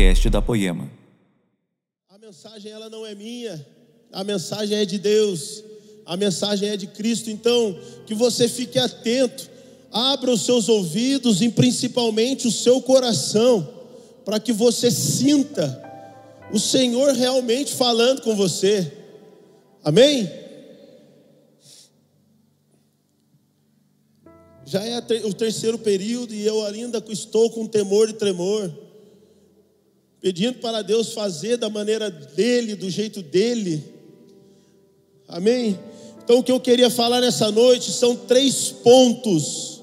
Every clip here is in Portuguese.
podcast da Poema. A mensagem ela não é minha, a mensagem é de Deus, a mensagem é de Cristo. Então, que você fique atento, abra os seus ouvidos e principalmente o seu coração, para que você sinta o Senhor realmente falando com você. Amém? Já é o terceiro período e eu ainda estou com temor e tremor, pedindo para Deus fazer da maneira dele, do jeito dele. Amém? Então o que eu queria falar nessa noite são três pontos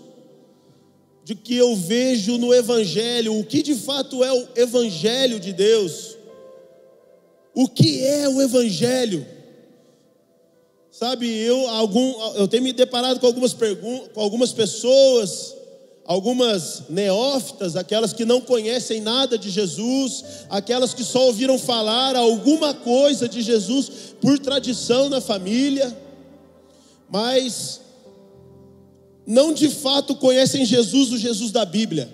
de que eu vejo no Evangelho, o que de fato é o Evangelho de Deus. O que é o Evangelho? Sabe, eu, algum, eu tenho me deparado com algumas, com algumas pessoas, algumas neófitas, aquelas que não conhecem nada de Jesus, aquelas que só ouviram falar alguma coisa de Jesus por tradição na família, mas não de fato conhecem Jesus, o Jesus da Bíblia,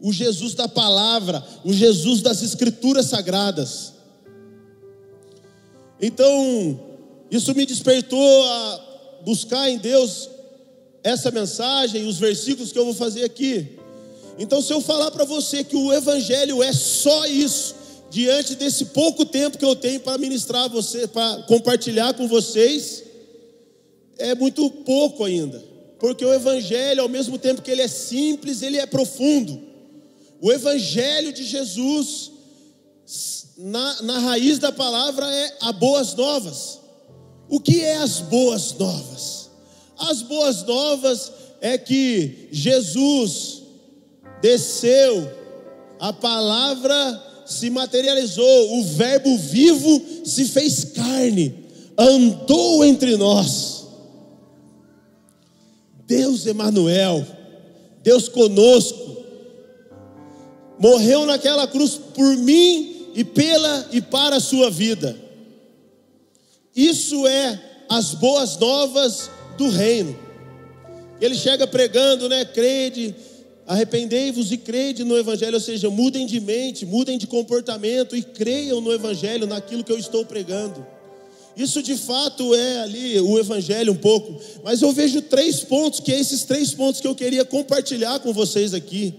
o Jesus da palavra, o Jesus das Escrituras Sagradas. Então, isso me despertou a buscar em Deus essa mensagem, os versículos que eu vou fazer aqui. Então, se eu falar para você que o Evangelho é só isso, diante desse pouco tempo que eu tenho para ministrar você, para compartilhar com vocês, é muito pouco ainda, porque o Evangelho, ao mesmo tempo que ele é simples, ele é profundo. O Evangelho de Jesus, na, na raiz da palavra, é a boas novas. O que é as boas novas? As boas novas é que Jesus desceu, a palavra se materializou, o Verbo vivo se fez carne, andou entre nós. Deus Emanuel, Deus conosco, morreu naquela cruz por mim e pela e para a sua vida. Isso é as boas novas do reino. Ele chega pregando, né? Crede, arrependei-vos e crede no Evangelho, ou seja, mudem de mente, mudem de comportamento e creiam no Evangelho, naquilo que eu estou pregando. Isso de fato é ali o Evangelho um pouco, mas eu vejo três pontos, que é esses três pontos que eu queria compartilhar com vocês aqui,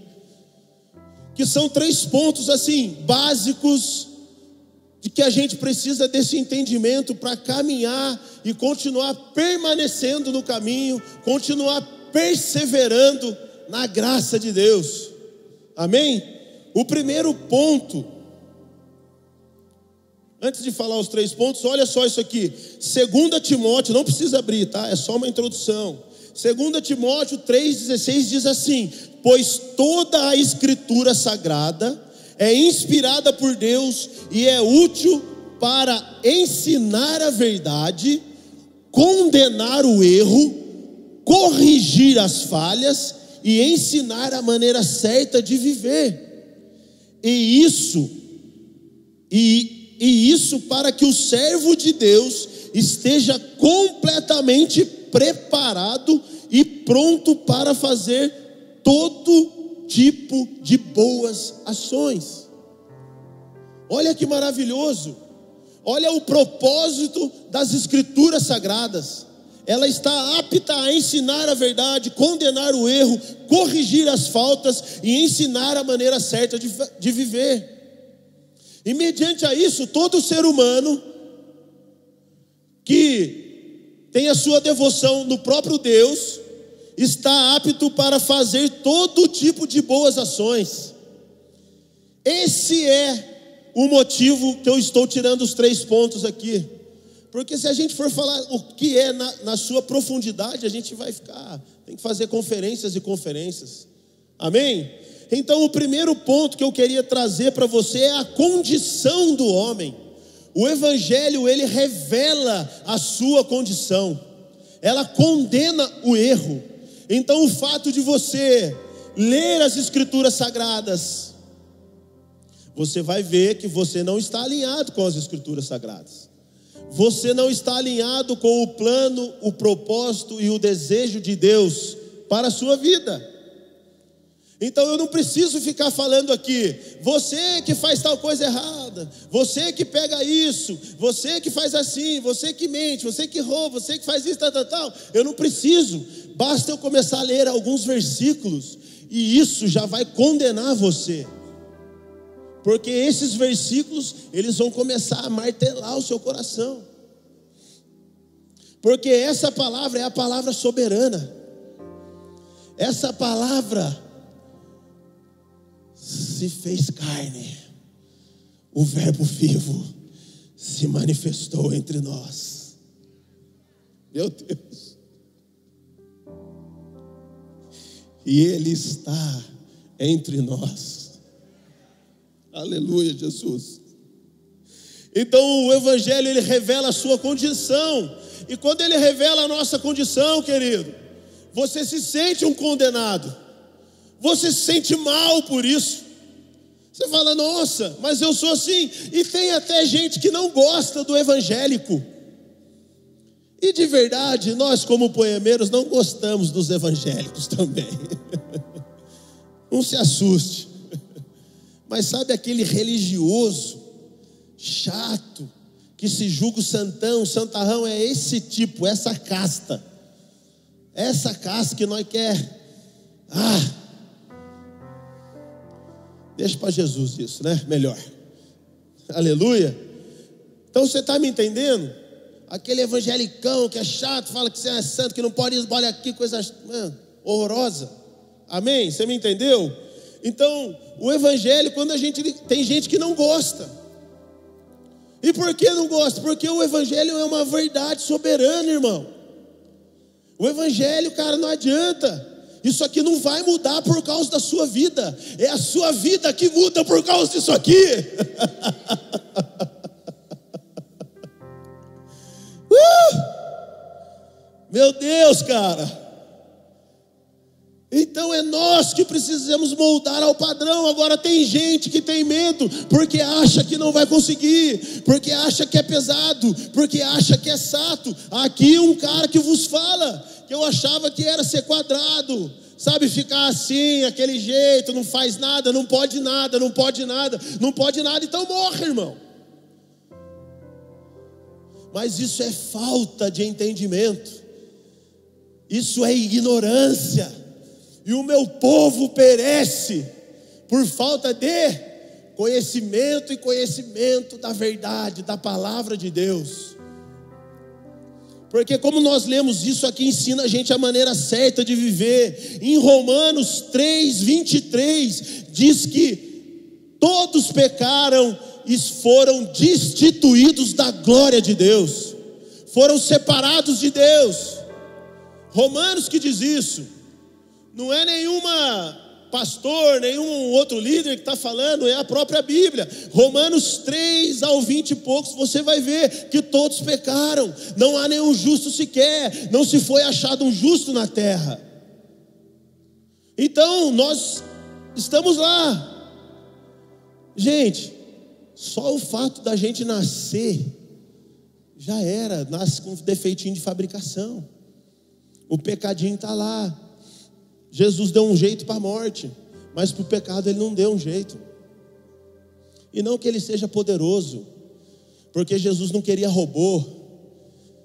que são três pontos assim, básicos, de que a gente precisa desse entendimento para caminhar e continuar permanecendo no caminho, continuar perseverando na graça de Deus. Amém? O primeiro ponto, antes de falar os três pontos, olha só isso aqui. 2 Timóteo, não precisa abrir, tá? É só uma introdução. 2 Timóteo 3,16 diz assim: Pois toda a escritura sagrada é inspirada por Deus e é útil para ensinar a verdade, condenar o erro, corrigir as falhas e ensinar a maneira certa de viver. E isso, e, e isso para que o servo de Deus esteja completamente preparado e pronto para fazer todo tipo de boas ações. Olha que maravilhoso. Olha o propósito das Escrituras Sagradas. Ela está apta a ensinar a verdade, condenar o erro, corrigir as faltas e ensinar a maneira certa de, de viver. E mediante a isso, todo ser humano que tem a sua devoção no próprio Deus, está apto para fazer todo tipo de boas ações. Esse é o motivo que eu estou tirando os três pontos aqui. Porque se a gente for falar o que é na, na sua profundidade, a gente vai ficar, tem que fazer conferências e conferências. Amém? Então, o primeiro ponto que eu queria trazer para você é a condição do homem. O evangelho, ele revela a sua condição. Ela condena o erro. Então, o fato de você ler as Escrituras Sagradas, você vai ver que você não está alinhado com as Escrituras Sagradas. Você não está alinhado com o plano, o propósito e o desejo de Deus para a sua vida. Então eu não preciso ficar falando aqui, você que faz tal coisa errada, você que pega isso, você que faz assim, você que mente, você que rouba, você que faz isso, tal, tal, tal. Eu não preciso, basta eu começar a ler alguns versículos e isso já vai condenar você. Porque esses versículos, eles vão começar a martelar o seu coração. Porque essa palavra é a palavra soberana. Essa palavra se fez carne, o Verbo vivo se manifestou entre nós. Meu Deus. E Ele está entre nós. Aleluia, Jesus. Então o Evangelho ele revela a sua condição. E quando ele revela a nossa condição, querido, você se sente um condenado. Você se sente mal por isso. Você fala, nossa, mas eu sou assim. E tem até gente que não gosta do evangélico. E de verdade, nós, como poemeiros, não gostamos dos evangélicos também. não se assuste. Mas sabe aquele religioso, chato, que se julga o santão, o santarrão é esse tipo, essa casta. Essa casta que nós quer. Ah, Deixa para Jesus isso, né? Melhor. Aleluia. Então você está me entendendo? Aquele evangelicão que é chato, fala que você é santo, que não pode ir, olha aqui, coisa mano, horrorosa. Amém? Você me entendeu? Então, o evangelho, quando a gente tem gente que não gosta. E por que não gosta? Porque o evangelho é uma verdade soberana, irmão. O evangelho, cara, não adianta. Isso aqui não vai mudar por causa da sua vida, é a sua vida que muda por causa disso aqui. uh! Meu Deus, cara. Então é nós que precisamos moldar ao padrão. Agora tem gente que tem medo porque acha que não vai conseguir, porque acha que é pesado, porque acha que é sato. Aqui um cara que vos fala que eu achava que era ser quadrado, sabe, ficar assim, aquele jeito, não faz nada, não pode nada, não pode nada, não pode nada, então morre, irmão. Mas isso é falta de entendimento, isso é ignorância e o meu povo perece por falta de conhecimento e conhecimento da verdade, da palavra de Deus. Porque como nós lemos isso aqui ensina a gente a maneira certa de viver. Em Romanos 3, 23 diz que todos pecaram e foram destituídos da glória de Deus. Foram separados de Deus. Romanos que diz isso. Não é nenhuma pastor, nenhum outro líder que está falando, é a própria Bíblia. Romanos 3 ao 20 e poucos, você vai ver que todos pecaram, não há nenhum justo sequer, não se foi achado um justo na terra. Então, nós estamos lá. Gente, só o fato da gente nascer já era, nasce com defeitinho de fabricação. O pecadinho está lá. Jesus deu um jeito para a morte, mas para o pecado ele não deu um jeito. E não que ele seja poderoso, porque Jesus não queria robô.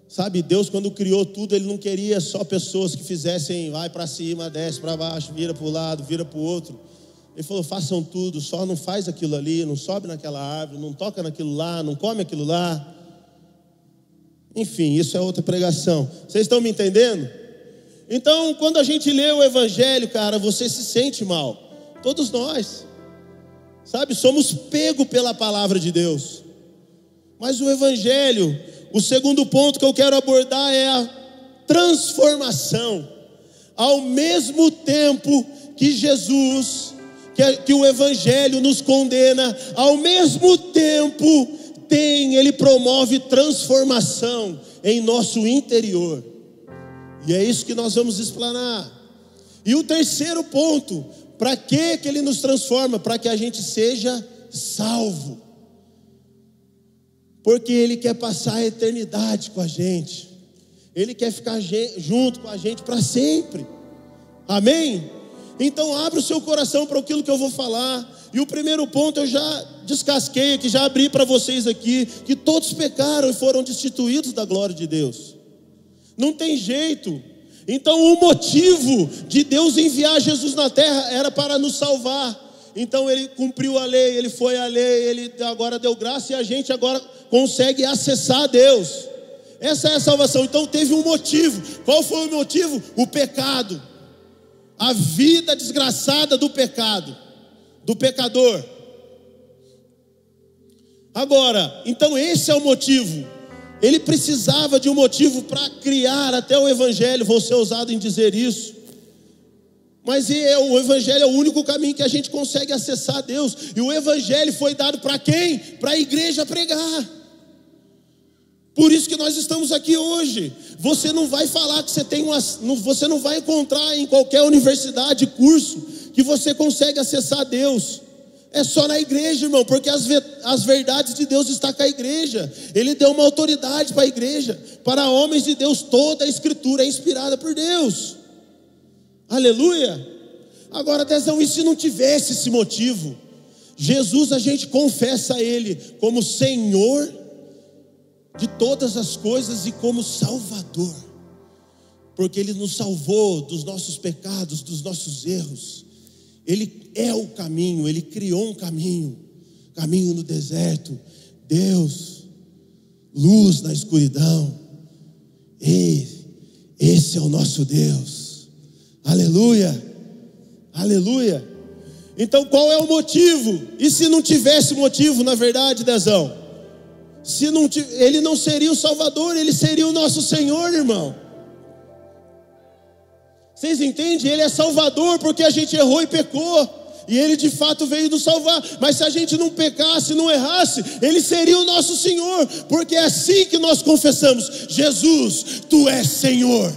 Sabe, Deus quando criou tudo, ele não queria só pessoas que fizessem vai para cima, desce para baixo, vira para o lado, vira para o outro. Ele falou: façam tudo, só não faz aquilo ali, não sobe naquela árvore, não toca naquilo lá, não come aquilo lá. Enfim, isso é outra pregação. Vocês estão me entendendo? Então, quando a gente lê o Evangelho, cara, você se sente mal. Todos nós, sabe, somos pego pela palavra de Deus. Mas o Evangelho, o segundo ponto que eu quero abordar é a transformação. Ao mesmo tempo que Jesus, que, que o Evangelho nos condena, ao mesmo tempo tem, ele promove transformação em nosso interior. E é isso que nós vamos explanar. E o terceiro ponto, para que que ele nos transforma? Para que a gente seja salvo. Porque ele quer passar a eternidade com a gente. Ele quer ficar junto com a gente para sempre. Amém? Então abre o seu coração para aquilo que eu vou falar. E o primeiro ponto eu já descasquei aqui, já abri para vocês aqui, que todos pecaram e foram destituídos da glória de Deus. Não tem jeito. Então o motivo de Deus enviar Jesus na terra era para nos salvar. Então ele cumpriu a lei, ele foi a lei, ele agora deu graça e a gente agora consegue acessar Deus. Essa é a salvação. Então teve um motivo. Qual foi o motivo? O pecado. A vida desgraçada do pecado, do pecador. Agora, então esse é o motivo. Ele precisava de um motivo para criar até o evangelho, vou ser ousado em dizer isso. Mas é, o Evangelho é o único caminho que a gente consegue acessar a Deus. E o Evangelho foi dado para quem? Para a igreja pregar. Por isso que nós estamos aqui hoje. Você não vai falar que você tem uma. Você não vai encontrar em qualquer universidade, curso, que você consegue acessar a Deus. É só na igreja, irmão, porque as, as verdades de Deus estão com a igreja. Ele deu uma autoridade para a igreja. Para homens de Deus, toda a escritura é inspirada por Deus. Aleluia. Agora, atenção, e se não tivesse esse motivo? Jesus, a gente confessa a Ele como Senhor de todas as coisas e como Salvador, porque Ele nos salvou dos nossos pecados, dos nossos erros. Ele é o caminho, Ele criou um caminho, caminho no deserto. Deus, luz na escuridão. Ei, esse é o nosso Deus. Aleluia, aleluia. Então qual é o motivo? E se não tivesse motivo, na verdade, Dezão? Se não, ele não seria o Salvador, ele seria o nosso Senhor, irmão. Vocês entendem? Ele é Salvador porque a gente errou e pecou. E ele de fato veio nos salvar. Mas se a gente não pecasse, não errasse, ele seria o nosso Senhor. Porque é assim que nós confessamos: Jesus, tu és Senhor.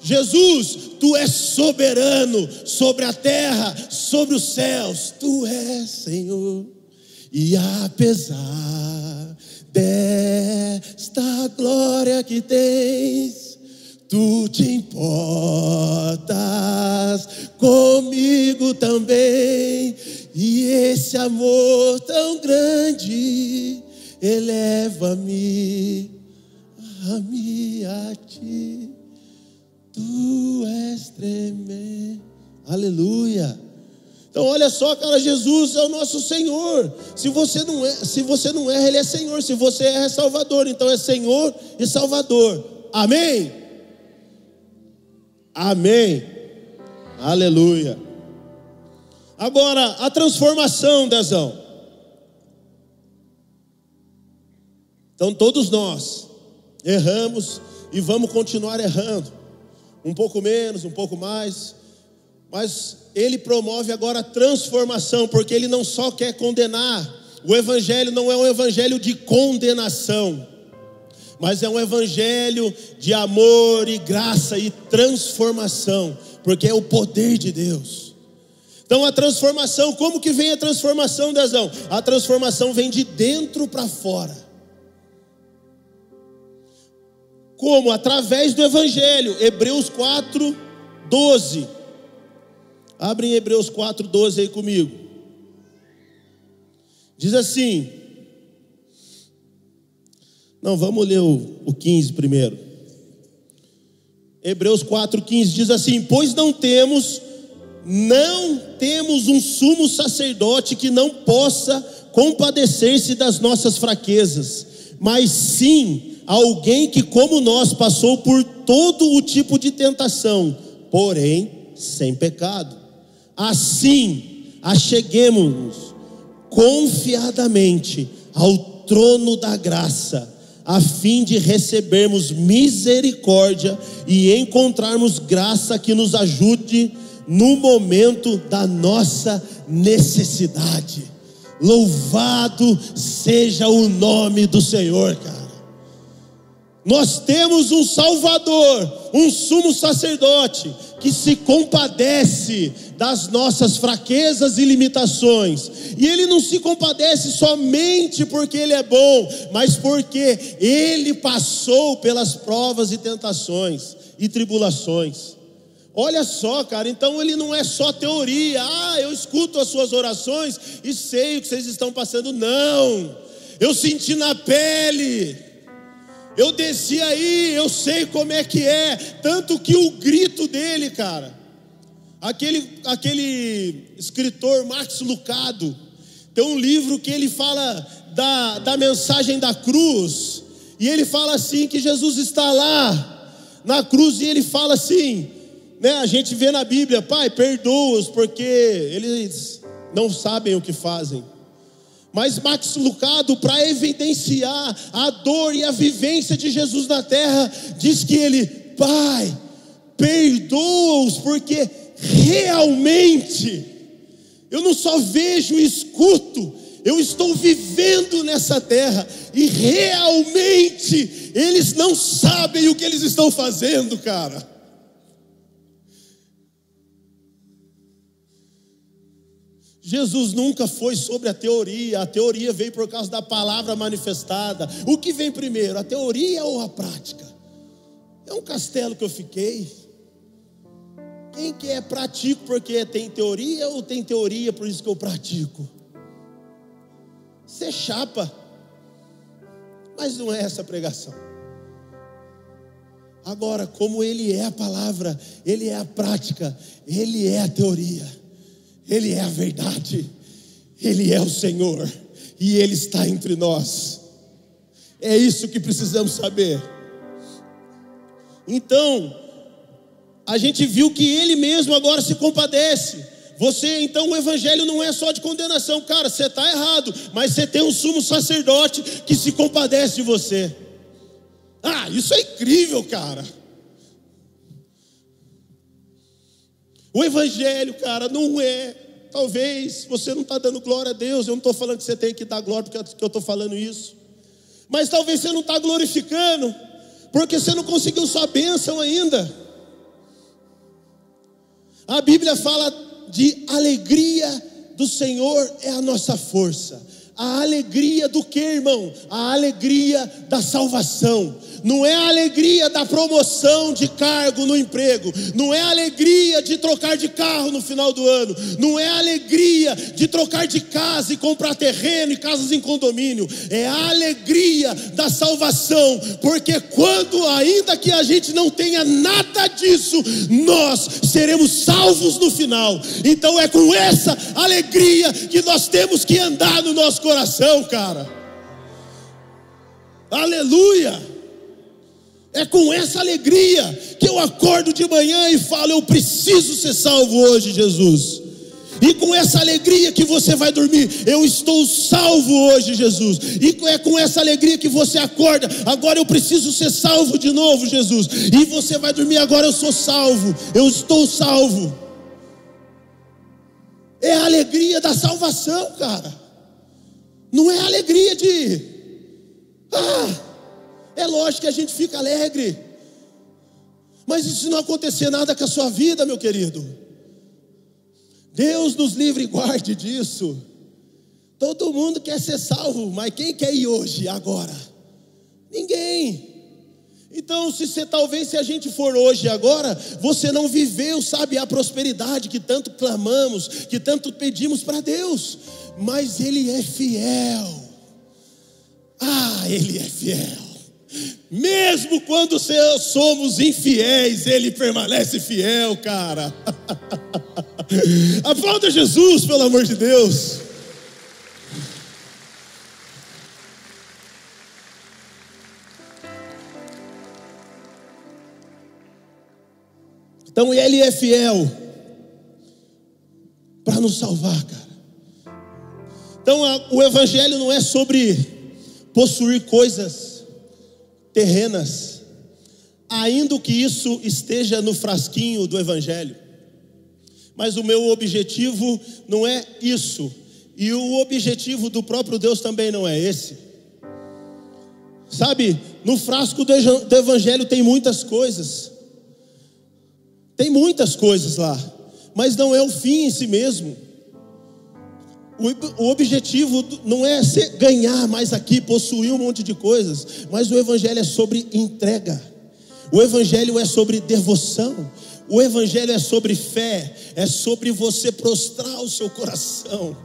Jesus, tu és soberano sobre a terra, sobre os céus, tu és Senhor. E apesar desta glória que tens, tu te importas comigo também. E esse amor tão grande eleva-me a mim a ti. Tu és tremendo. Aleluia. Então olha só, cara, Jesus é o nosso Senhor. Se você não é, se você não é, ele é Senhor. Se você é, é Salvador. Então é Senhor e Salvador. Amém. Amém. Aleluia. Agora, a transformação, Dezão. Então todos nós erramos e vamos continuar errando um pouco menos, um pouco mais, mas ele promove agora a transformação, porque ele não só quer condenar, o evangelho não é um evangelho de condenação, mas é um evangelho de amor e graça e transformação, porque é o poder de Deus. Então a transformação, como que vem a transformação, Dezão? A transformação vem de dentro para fora. Como? Através do Evangelho. Hebreus 4, 12. Abre em Hebreus 4, 12 aí comigo. Diz assim. Não, vamos ler o, o 15 primeiro. Hebreus 4,15 diz assim: Pois não temos, não temos um sumo sacerdote que não possa compadecer-se das nossas fraquezas, mas sim alguém que, como nós, passou por todo o tipo de tentação, porém sem pecado. Assim, acheguemos-nos confiadamente ao trono da graça, a fim de recebermos misericórdia e encontrarmos graça que nos ajude no momento da nossa necessidade. Louvado seja o nome do Senhor, cara. Nós temos um Salvador, um sumo sacerdote, que se compadece das nossas fraquezas e limitações. E ele não se compadece somente porque ele é bom, mas porque ele passou pelas provas e tentações e tribulações. Olha só, cara, então ele não é só teoria. Ah, eu escuto as suas orações e sei o que vocês estão passando. Não, eu senti na pele. Eu desci aí, eu sei como é que é. Tanto que o grito dele, cara, aquele, aquele escritor Max Lucado, tem um livro que ele fala da, da mensagem da cruz. E ele fala assim: que Jesus está lá na cruz, e ele fala assim: né, a gente vê na Bíblia, Pai, perdoa-os, porque eles não sabem o que fazem. Mas Max Lucado, para evidenciar a dor e a vivência de Jesus na terra, diz que ele, Pai, perdoa-os, porque realmente, eu não só vejo e escuto, eu estou vivendo nessa terra, e realmente, eles não sabem o que eles estão fazendo, cara. Jesus nunca foi sobre a teoria, a teoria veio por causa da palavra manifestada. O que vem primeiro, a teoria ou a prática? É um castelo que eu fiquei. Quem que é pratico porque tem teoria ou tem teoria por isso que eu pratico? Você chapa. Mas não é essa pregação. Agora, como ele é a palavra, ele é a prática, ele é a teoria. Ele é a verdade, Ele é o Senhor e Ele está entre nós. É isso que precisamos saber. Então, a gente viu que Ele mesmo agora se compadece. Você, então, o Evangelho não é só de condenação, cara, você está errado, mas você tem um sumo sacerdote que se compadece de você. Ah, isso é incrível, cara. O Evangelho, cara, não é. Talvez você não está dando glória a Deus. Eu não estou falando que você tem que dar glória porque eu estou falando isso. Mas talvez você não está glorificando, porque você não conseguiu sua bênção ainda. A Bíblia fala de alegria do Senhor é a nossa força. A alegria do que, irmão? A alegria da salvação. Não é a alegria da promoção de cargo no emprego, não é a alegria de trocar de carro no final do ano, não é a alegria de trocar de casa e comprar terreno e casas em condomínio, é a alegria da salvação, porque quando, ainda que a gente não tenha nada disso, nós seremos salvos no final. Então é com essa alegria que nós temos que andar no nosso coração, cara. Aleluia! É com essa alegria que eu acordo de manhã e falo: Eu preciso ser salvo hoje, Jesus. E com essa alegria que você vai dormir, eu estou salvo hoje, Jesus. E é com essa alegria que você acorda, agora eu preciso ser salvo de novo, Jesus. E você vai dormir, agora eu sou salvo, eu estou salvo. É a alegria da salvação, cara. Não é alegria de, ah, é lógico que a gente fica alegre. Mas e se não acontecer nada com a sua vida, meu querido? Deus nos livre e guarde disso. Todo mundo quer ser salvo, mas quem quer ir hoje, agora? Ninguém. Então, se você talvez se a gente for hoje agora, você não viveu, sabe, a prosperidade que tanto clamamos, que tanto pedimos para Deus, mas Ele é fiel. Ah, Ele é fiel. Mesmo quando somos infiéis, Ele permanece fiel, cara. Aplauda Jesus, pelo amor de Deus. Então Ele é fiel para nos salvar, cara. Então a, o Evangelho não é sobre possuir coisas terrenas, ainda que isso esteja no frasquinho do Evangelho. Mas o meu objetivo não é isso, e o objetivo do próprio Deus também não é esse. Sabe, no frasco do Evangelho tem muitas coisas, tem muitas coisas lá, mas não é o fim em si mesmo. O objetivo não é ganhar mais aqui, possuir um monte de coisas, mas o Evangelho é sobre entrega, o Evangelho é sobre devoção, O Evangelho é sobre fé, é sobre você prostrar o seu coração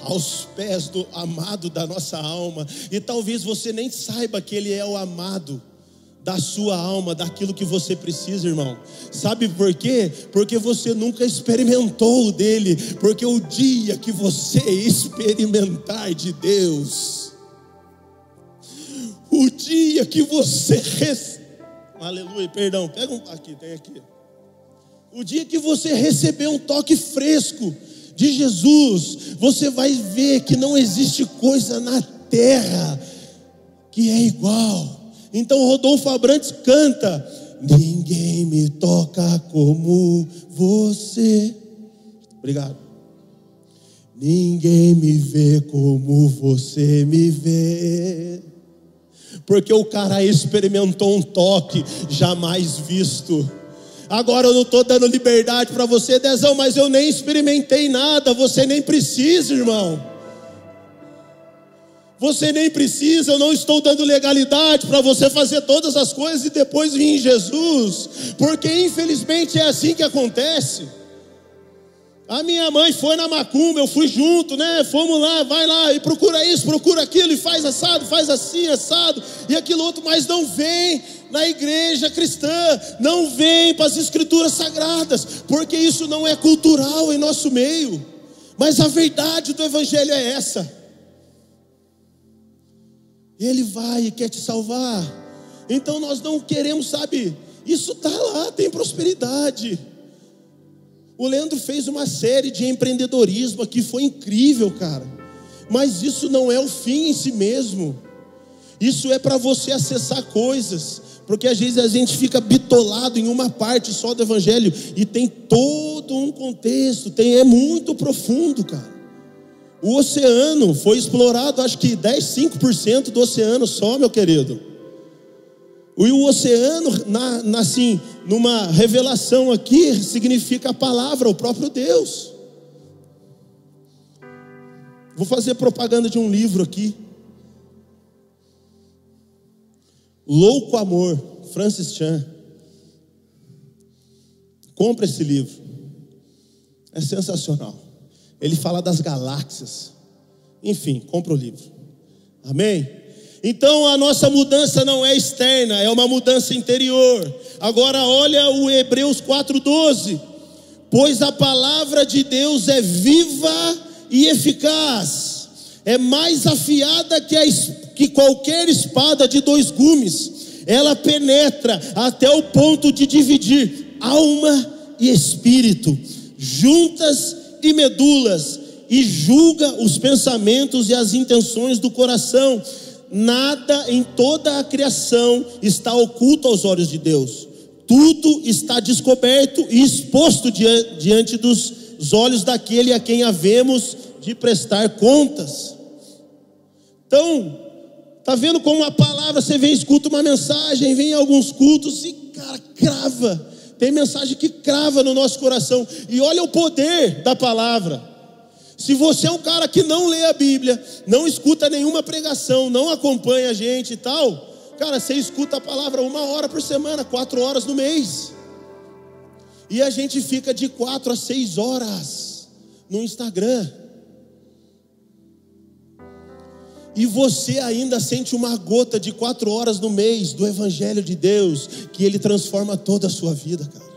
aos pés do amado da nossa alma, e talvez você nem saiba que Ele é o amado da sua alma, daquilo que você precisa, irmão. Sabe por quê? Porque você nunca experimentou dele, porque o dia que você experimentar de Deus, o dia que você rece... Aleluia, perdão, pega um aqui, tem aqui. O dia que você receber um toque fresco de Jesus, você vai ver que não existe coisa na terra que é igual. Então Rodolfo Abrantes canta: Ninguém me toca como você. Obrigado. Ninguém me vê como você me vê. Porque o cara experimentou um toque jamais visto. Agora eu não estou dando liberdade para você, Dezão, mas eu nem experimentei nada. Você nem precisa, irmão. Você nem precisa, eu não estou dando legalidade para você fazer todas as coisas e depois vir em Jesus, porque infelizmente é assim que acontece. A minha mãe foi na macumba, eu fui junto, né? Fomos lá, vai lá e procura isso, procura aquilo, e faz assado, faz assim, assado, e aquilo outro, mas não vem na igreja cristã, não vem para as escrituras sagradas, porque isso não é cultural em nosso meio. Mas a verdade do Evangelho é essa. Ele vai e quer te salvar. Então nós não queremos, sabe? Isso está lá, tem prosperidade. O Leandro fez uma série de empreendedorismo aqui, foi incrível, cara. Mas isso não é o fim em si mesmo. Isso é para você acessar coisas, porque às vezes a gente fica bitolado em uma parte só do evangelho e tem todo um contexto, tem é muito profundo, cara. O oceano foi explorado, acho que 10, 5% do oceano só, meu querido. E o oceano, na, na, assim, numa revelação aqui, significa a palavra, o próprio Deus. Vou fazer propaganda de um livro aqui. Louco Amor, Francis Chan. Compre esse livro. É sensacional. Ele fala das galáxias. Enfim, compra o livro. Amém? Então a nossa mudança não é externa, é uma mudança interior. Agora olha o Hebreus 4:12. Pois a palavra de Deus é viva e eficaz, é mais afiada que, a, que qualquer espada de dois gumes. Ela penetra até o ponto de dividir alma e espírito, juntas e medulas e julga os pensamentos e as intenções do coração. Nada em toda a criação está oculto aos olhos de Deus. Tudo está descoberto e exposto diante dos olhos daquele a quem havemos de prestar contas. Então, tá vendo como a palavra você vem escuta uma mensagem, vem alguns cultos e cara crava tem mensagem que crava no nosso coração. E olha o poder da palavra. Se você é um cara que não lê a Bíblia, não escuta nenhuma pregação, não acompanha a gente e tal, cara, você escuta a palavra uma hora por semana, quatro horas no mês. E a gente fica de quatro a seis horas no Instagram. E você ainda sente uma gota de quatro horas no mês do Evangelho de Deus, que Ele transforma toda a sua vida, cara.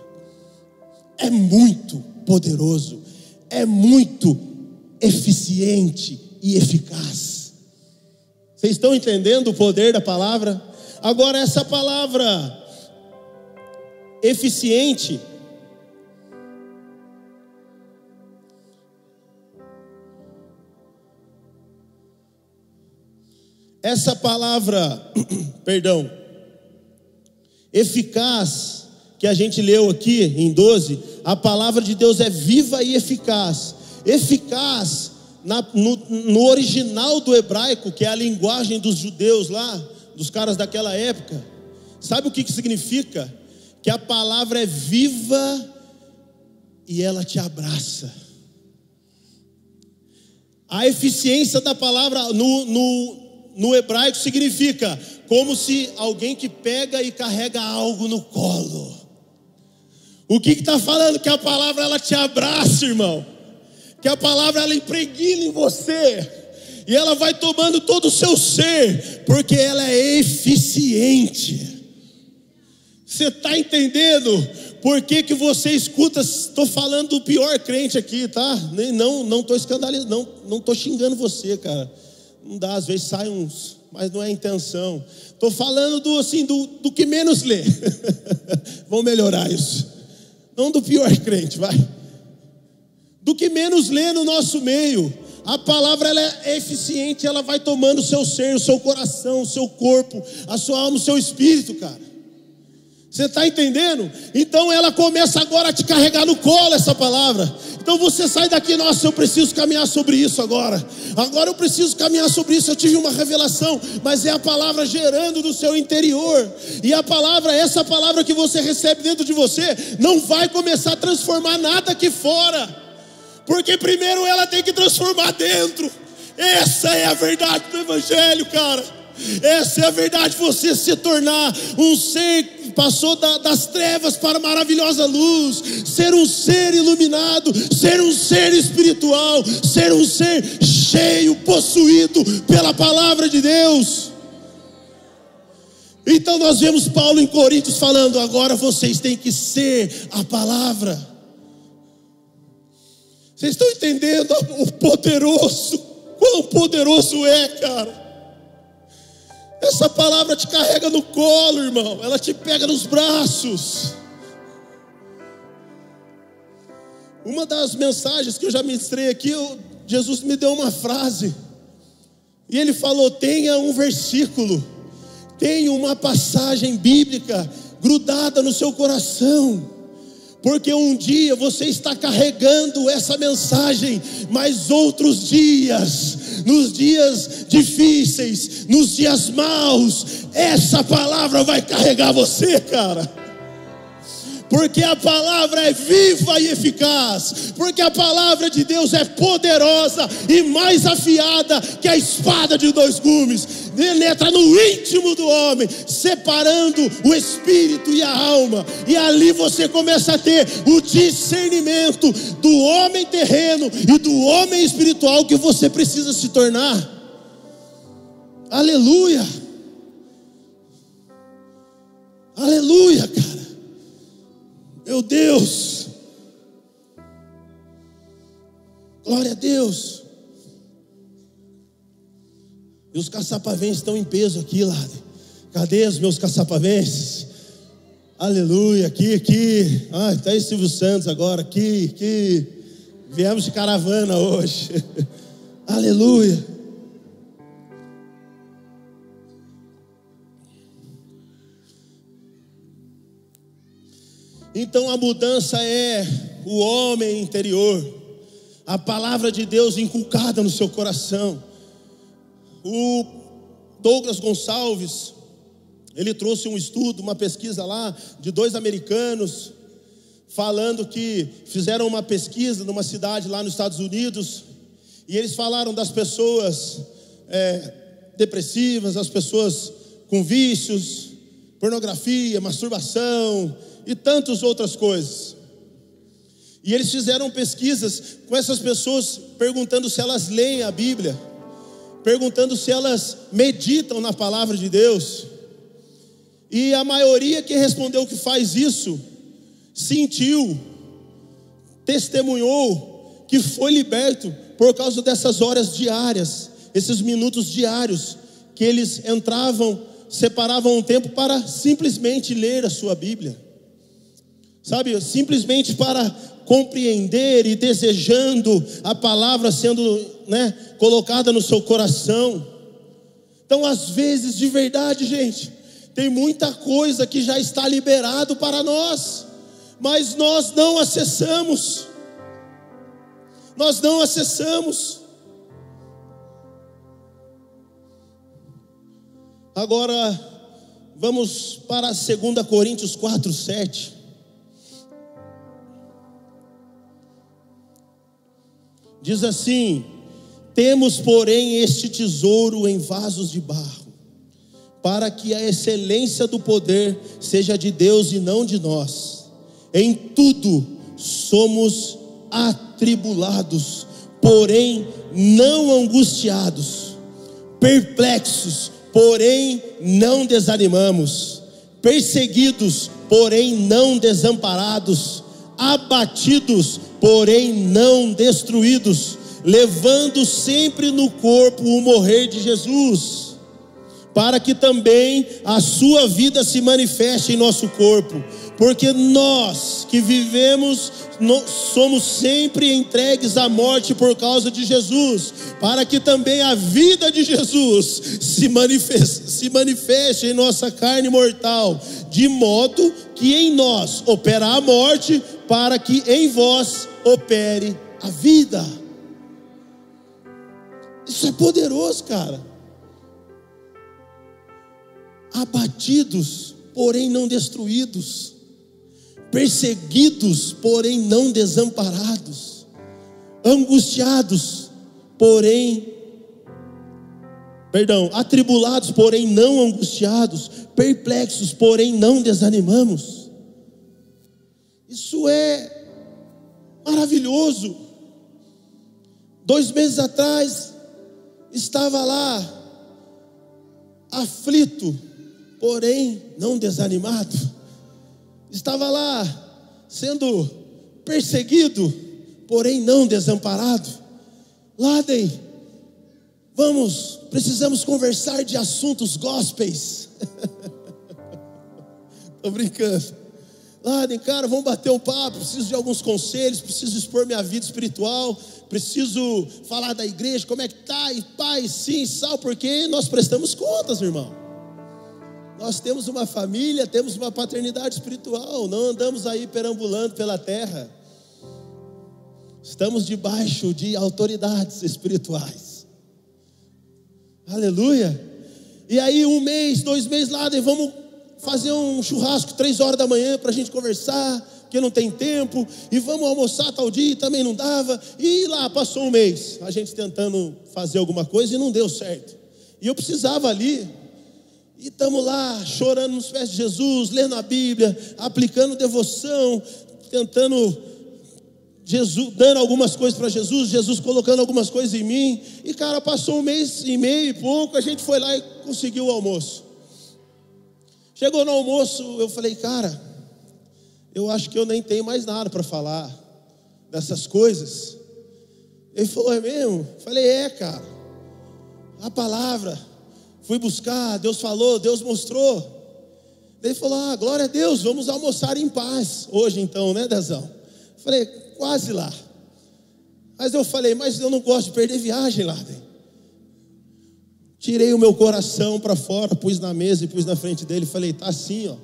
É muito poderoso, é muito eficiente e eficaz. Vocês estão entendendo o poder da palavra? Agora, essa palavra eficiente, Essa palavra, perdão, eficaz, que a gente leu aqui em 12, a palavra de Deus é viva e eficaz. Eficaz na, no, no original do hebraico, que é a linguagem dos judeus lá, dos caras daquela época. Sabe o que, que significa? Que a palavra é viva e ela te abraça. A eficiência da palavra no, no, no hebraico significa como se alguém que pega e carrega algo no colo. O que está falando? Que a palavra ela te abraça, irmão. Que a palavra ela impregna em você. E ela vai tomando todo o seu ser, porque ela é eficiente. Você está entendendo? Por que, que você escuta? Estou falando do pior crente aqui, tá? Não, não estou escandalizando, não, não estou xingando você, cara. Não dá, às vezes sai uns, mas não é a intenção. Estou falando do assim, do, do que menos lê. Vamos melhorar isso. Não do pior crente, vai. Do que menos lê no nosso meio. A palavra ela é eficiente, ela vai tomando o seu ser, o seu coração, o seu corpo, a sua alma, o seu espírito, cara. Você está entendendo? Então ela começa agora a te carregar no colo essa palavra. Então você sai daqui, nossa, eu preciso caminhar sobre isso agora. Agora eu preciso caminhar sobre isso. Eu tive uma revelação, mas é a palavra gerando no seu interior. E a palavra, essa palavra que você recebe dentro de você, não vai começar a transformar nada aqui fora. Porque primeiro ela tem que transformar dentro. Essa é a verdade do evangelho, cara. Essa é a verdade, você se tornar um ser passou da, das trevas para a maravilhosa luz, ser um ser iluminado, ser um ser espiritual, ser um ser cheio, possuído pela palavra de Deus. Então nós vemos Paulo em Coríntios falando: agora vocês têm que ser a palavra. Vocês estão entendendo o poderoso, quão poderoso é, cara? Essa palavra te carrega no colo, irmão. Ela te pega nos braços. Uma das mensagens que eu já ministrei aqui, eu, Jesus me deu uma frase. E ele falou: tenha um versículo, tenha uma passagem bíblica grudada no seu coração porque um dia você está carregando essa mensagem, mas outros dias, nos dias difíceis, nos dias maus, essa palavra vai carregar você, cara. Porque a palavra é viva e eficaz, porque a palavra de Deus é poderosa e mais afiada que a espada de dois gumes, penetra no íntimo do homem, separando o espírito e a alma, e ali você começa a ter o discernimento do homem terreno e do homem espiritual que você precisa se tornar. Aleluia! Aleluia, cara. Meu Deus. Glória a Deus. E os caçapavenses estão em peso aqui, lá. Cadê os meus caçapavenses? Aleluia, aqui, aqui. Ah, está aí Silvio Santos agora, aqui, aqui. Viemos de caravana hoje. Aleluia. Então a mudança é o homem interior, a palavra de Deus inculcada no seu coração. O Douglas Gonçalves, ele trouxe um estudo, uma pesquisa lá de dois americanos, falando que fizeram uma pesquisa numa cidade lá nos Estados Unidos, e eles falaram das pessoas é, depressivas, as pessoas com vícios, pornografia, masturbação, e tantas outras coisas. E eles fizeram pesquisas com essas pessoas, perguntando se elas leem a Bíblia, perguntando se elas meditam na palavra de Deus. E a maioria que respondeu que faz isso, sentiu, testemunhou que foi liberto por causa dessas horas diárias, esses minutos diários, que eles entravam, separavam um tempo para simplesmente ler a sua Bíblia sabe, simplesmente para compreender e desejando a palavra sendo né, colocada no seu coração. Então, às vezes, de verdade, gente, tem muita coisa que já está liberado para nós, mas nós não acessamos. Nós não acessamos. Agora, vamos para 2 Coríntios 4, 7. Diz assim: Temos, porém, este tesouro em vasos de barro, para que a excelência do poder seja de Deus e não de nós. Em tudo somos atribulados, porém não angustiados, perplexos, porém não desanimamos, perseguidos, porém não desamparados, abatidos, porém não destruídos, levando sempre no corpo o morrer de Jesus, para que também a sua vida se manifeste em nosso corpo, porque nós que vivemos somos sempre entregues à morte por causa de Jesus, para que também a vida de Jesus se manifeste, se manifeste em nossa carne mortal, de modo que em nós opera a morte, para que em vós opere a vida. Isso é poderoso, cara. Abatidos, porém não destruídos. Perseguidos, porém não desamparados. Angustiados, porém perdão, atribulados, porém não angustiados, perplexos, porém não desanimamos. Isso é maravilhoso. Dois meses atrás, estava lá, aflito, porém não desanimado. Estava lá, sendo perseguido, porém não desamparado. Laden, vamos, precisamos conversar de assuntos gospels. Estou brincando. Laden, cara, vamos bater um papo. Preciso de alguns conselhos, preciso expor minha vida espiritual, preciso falar da igreja, como é que tá, e pai, sim, sal, porque nós prestamos contas, irmão. Nós temos uma família, temos uma paternidade espiritual, não andamos aí perambulando pela terra. Estamos debaixo de autoridades espirituais. Aleluia. E aí, um mês, dois meses lá, vamos fazer um churrasco três horas da manhã para a gente conversar, porque não tem tempo, e vamos almoçar tal dia, também não dava, e lá passou um mês, a gente tentando fazer alguma coisa e não deu certo. E eu precisava ali, e estamos lá chorando nos pés de Jesus, lendo a Bíblia, aplicando devoção, tentando Jesus, dando algumas coisas para Jesus, Jesus colocando algumas coisas em mim. E cara, passou um mês e meio e pouco, a gente foi lá e conseguiu o almoço. Chegou no almoço, eu falei, cara, eu acho que eu nem tenho mais nada para falar dessas coisas. Ele falou, é mesmo? Falei, é, cara. A palavra, fui buscar, Deus falou, Deus mostrou. Ele falou, ah, glória a Deus, vamos almoçar em paz. Hoje então, né, Dezão? Falei, quase lá. Mas eu falei, mas eu não gosto de perder viagem lá. Tirei o meu coração para fora, pus na mesa e pus na frente dele. Falei, tá assim, ó.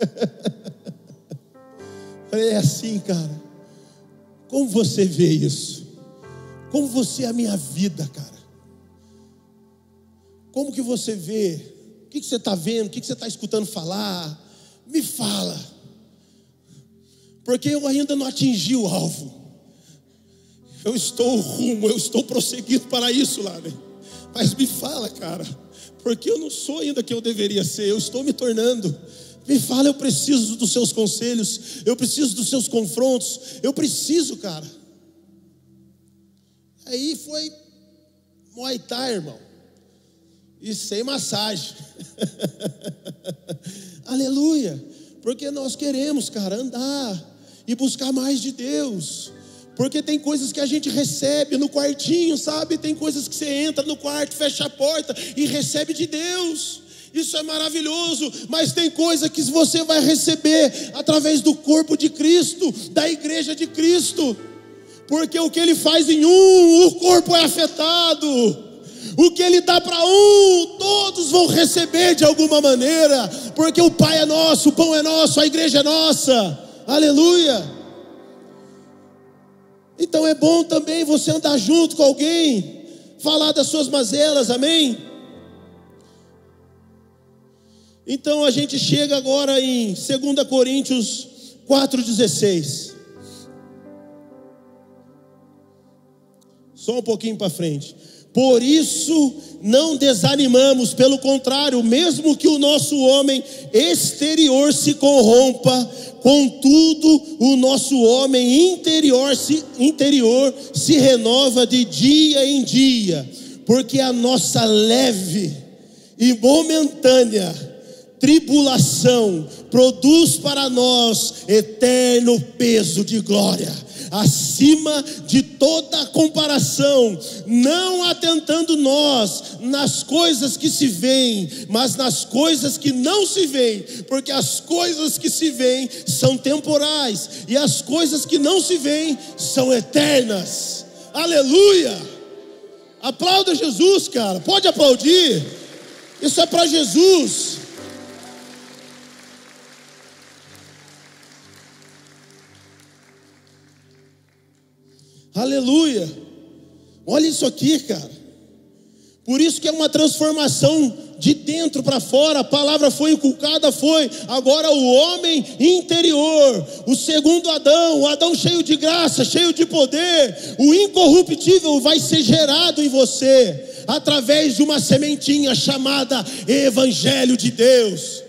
falei, é assim, cara. Como você vê isso? Como você é a minha vida, cara? Como que você vê? O que, que você está vendo? O que, que você está escutando falar? Me fala. Porque eu ainda não atingi o alvo. Eu estou rumo, eu estou prosseguindo para isso lá, né? Mas me fala, cara, porque eu não sou ainda quem eu deveria ser, eu estou me tornando. Me fala, eu preciso dos seus conselhos, eu preciso dos seus confrontos, eu preciso, cara. Aí foi Muay Thai, irmão, e sem massagem. Aleluia, porque nós queremos, cara, andar e buscar mais de Deus. Porque tem coisas que a gente recebe no quartinho, sabe? Tem coisas que você entra no quarto, fecha a porta e recebe de Deus. Isso é maravilhoso, mas tem coisa que você vai receber através do corpo de Cristo, da igreja de Cristo. Porque o que ele faz em um, o corpo é afetado. O que ele dá para um, todos vão receber de alguma maneira, porque o Pai é nosso, o pão é nosso, a igreja é nossa. Aleluia. Então é bom também você andar junto com alguém, falar das suas mazelas, amém? Então a gente chega agora em 2 Coríntios 4,16. Só um pouquinho para frente. Por isso não desanimamos, pelo contrário, mesmo que o nosso homem exterior se corrompa, contudo o nosso homem interior se, interior se renova de dia em dia, porque a nossa leve e momentânea tribulação produz para nós eterno peso de glória acima de toda comparação, não atentando nós nas coisas que se veem, mas nas coisas que não se veem, porque as coisas que se veem são temporais e as coisas que não se veem são eternas. Aleluia! Aplauda Jesus, cara. Pode aplaudir. Isso é para Jesus. Aleluia. Olha isso aqui, cara. Por isso que é uma transformação de dentro para fora. A palavra foi inculcada, foi. Agora o homem interior, o segundo Adão, o Adão cheio de graça, cheio de poder, o incorruptível vai ser gerado em você através de uma sementinha chamada Evangelho de Deus.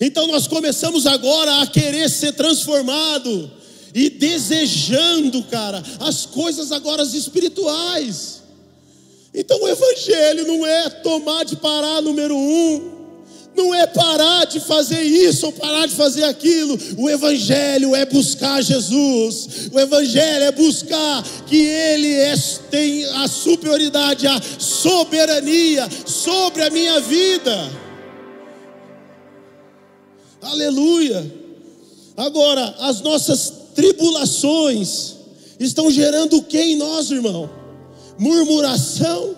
Então nós começamos agora a querer ser transformado e desejando, cara, as coisas agora espirituais. Então o Evangelho não é tomar de parar número um, não é parar de fazer isso ou parar de fazer aquilo. O Evangelho é buscar Jesus. O Evangelho é buscar que Ele é, tem a superioridade, a soberania sobre a minha vida. Aleluia. Agora, as nossas tribulações estão gerando o que em nós, irmão? Murmuração,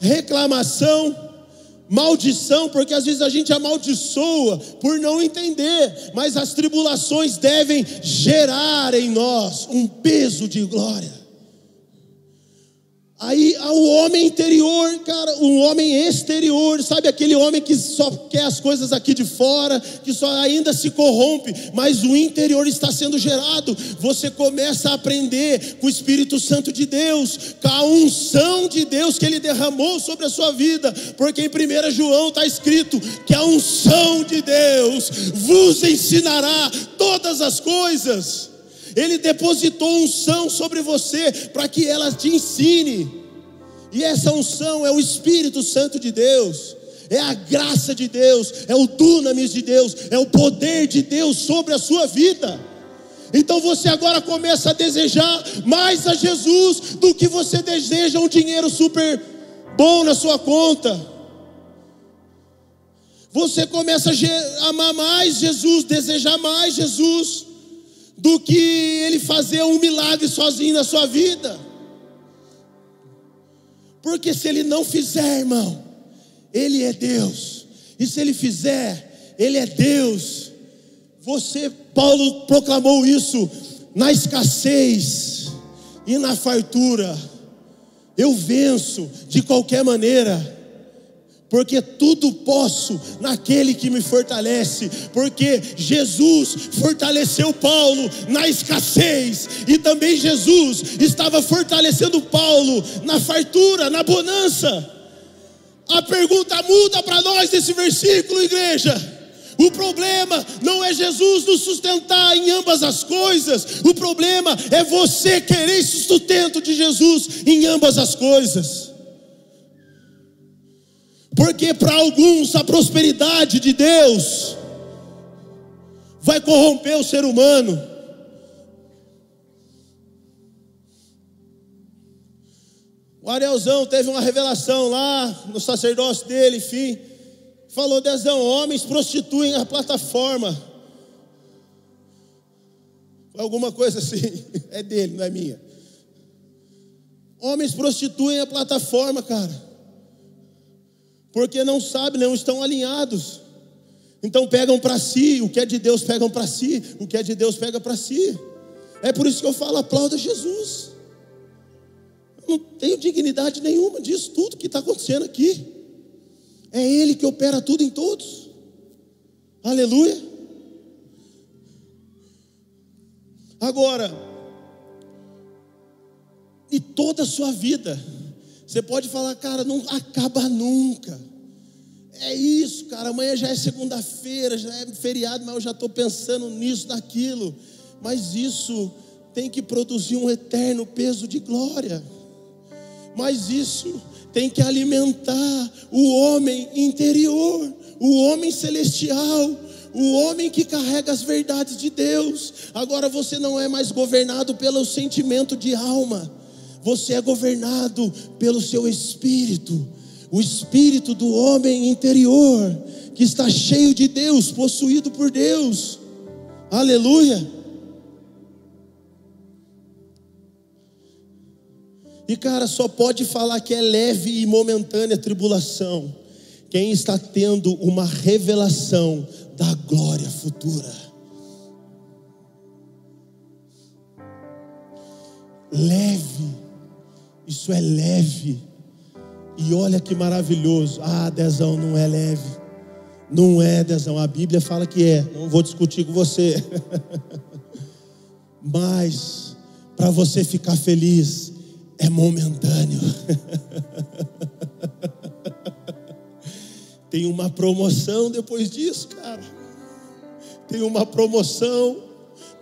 reclamação, maldição, porque às vezes a gente amaldiçoa por não entender, mas as tribulações devem gerar em nós um peso de glória. Aí o homem interior, cara, o homem exterior, sabe aquele homem que só quer as coisas aqui de fora, que só ainda se corrompe, mas o interior está sendo gerado. Você começa a aprender com o Espírito Santo de Deus, com a unção de Deus que ele derramou sobre a sua vida, porque em 1 João está escrito que a unção de Deus vos ensinará todas as coisas. Ele depositou unção sobre você para que ela te ensine. E essa unção é o Espírito Santo de Deus, é a graça de Deus, é o dunamis de Deus, é o poder de Deus sobre a sua vida. Então você agora começa a desejar mais a Jesus do que você deseja um dinheiro super bom na sua conta. Você começa a amar mais Jesus, desejar mais Jesus do que ele fazer um milagre sozinho na sua vida. Porque se ele não fizer, irmão, ele é Deus. E se ele fizer, ele é Deus. Você, Paulo proclamou isso na escassez e na fartura. Eu venço de qualquer maneira porque tudo posso naquele que me fortalece, porque Jesus fortaleceu Paulo na escassez, e também Jesus estava fortalecendo Paulo na fartura, na bonança. A pergunta muda para nós desse versículo, igreja. O problema não é Jesus nos sustentar em ambas as coisas, o problema é você querer sustento de Jesus em ambas as coisas. Porque para alguns a prosperidade de Deus vai corromper o ser humano. O Arielzão teve uma revelação lá no sacerdócio dele, enfim. Falou, Dezão, homens prostituem a plataforma. Alguma coisa assim. É dele, não é minha. Homens prostituem a plataforma, cara porque não sabem, não estão alinhados. Então pegam para si, o que é de Deus pegam para si, o que é de Deus pega para si. É por isso que eu falo, aplauda Jesus. Eu não tenho dignidade nenhuma disso, tudo que está acontecendo aqui. É Ele que opera tudo em todos. Aleluia. Agora, e toda a sua vida Você pode falar, cara, não acaba nunca. É isso, cara. Amanhã já é segunda-feira, já é feriado, mas eu já estou pensando nisso, naquilo. Mas isso tem que produzir um eterno peso de glória. Mas isso tem que alimentar o homem interior, o homem celestial, o homem que carrega as verdades de Deus. Agora você não é mais governado pelo sentimento de alma, você é governado pelo seu espírito o espírito do homem interior, que está cheio de Deus, possuído por Deus. Aleluia. E cara, só pode falar que é leve e momentânea tribulação quem está tendo uma revelação da glória futura. Leve, isso é leve. E olha que maravilhoso. Ah, Dezão, não é leve. Não é, Dezão. A Bíblia fala que é. Não vou discutir com você. Mas, para você ficar feliz, é momentâneo. Tem uma promoção depois disso, cara. Tem uma promoção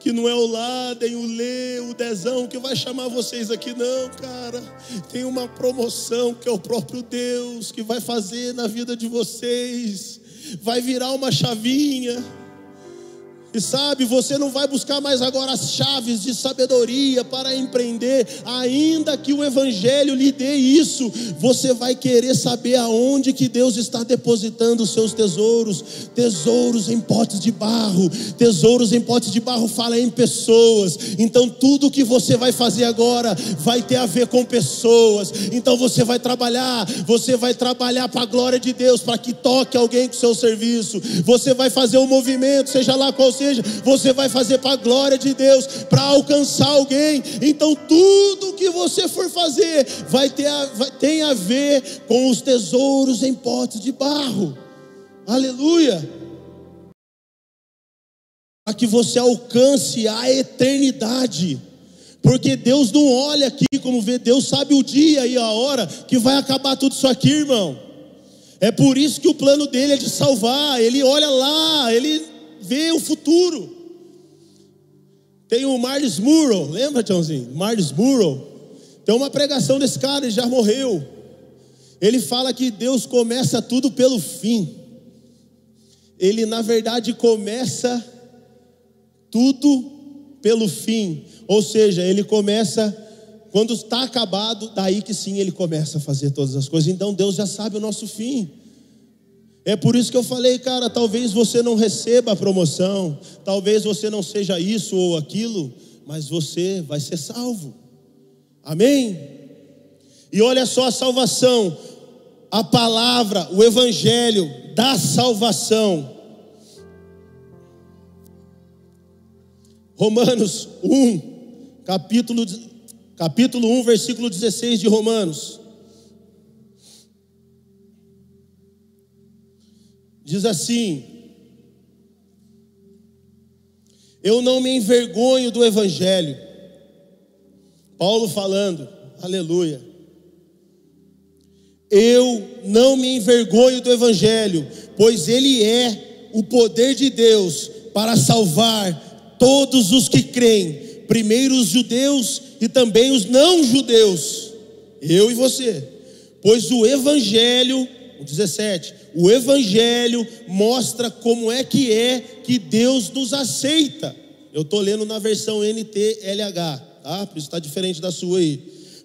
que não é o Laden, o Lê, o Dezão que vai chamar vocês aqui, não, cara. Tem uma promoção que é o próprio Deus que vai fazer na vida de vocês, vai virar uma chavinha. E sabe, você não vai buscar mais agora as chaves de sabedoria para empreender, ainda que o Evangelho lhe dê isso, você vai querer saber aonde que Deus está depositando os seus tesouros, tesouros em potes de barro, tesouros em potes de barro fala em pessoas, então tudo que você vai fazer agora vai ter a ver com pessoas, então você vai trabalhar, você vai trabalhar para a glória de Deus, para que toque alguém com o seu serviço, você vai fazer um movimento, seja lá qual seja seja, você vai fazer para a glória de Deus, para alcançar alguém. Então, tudo que você for fazer vai ter a, vai, tem a ver com os tesouros em potes de barro. Aleluia! Para que você alcance a eternidade. Porque Deus não olha aqui como vê, Deus sabe o dia e a hora que vai acabar tudo isso aqui, irmão. É por isso que o plano dele é de salvar. Ele olha lá, ele vê o futuro. Tem o Marlis Murrow, lembra, Tiãozinho? Marlis Murrow. Tem uma pregação desse cara, ele já morreu. Ele fala que Deus começa tudo pelo fim. Ele, na verdade, começa tudo pelo fim. Ou seja, ele começa quando está acabado, daí que sim ele começa a fazer todas as coisas. Então Deus já sabe o nosso fim. É por isso que eu falei, cara, talvez você não receba a promoção, talvez você não seja isso ou aquilo, mas você vai ser salvo. Amém? E olha só a salvação, a palavra, o evangelho da salvação. Romanos 1, capítulo, capítulo 1, versículo 16 de Romanos. Diz assim: Eu não me envergonho do Evangelho. Paulo falando, aleluia. Eu não me envergonho do Evangelho, pois ele é o poder de Deus para salvar todos os que creem, primeiro os judeus e também os não judeus, eu e você. Pois o Evangelho, o 17, o Evangelho mostra como é que é que Deus nos aceita. Eu estou lendo na versão NTLH, tá? Por isso está diferente da sua aí.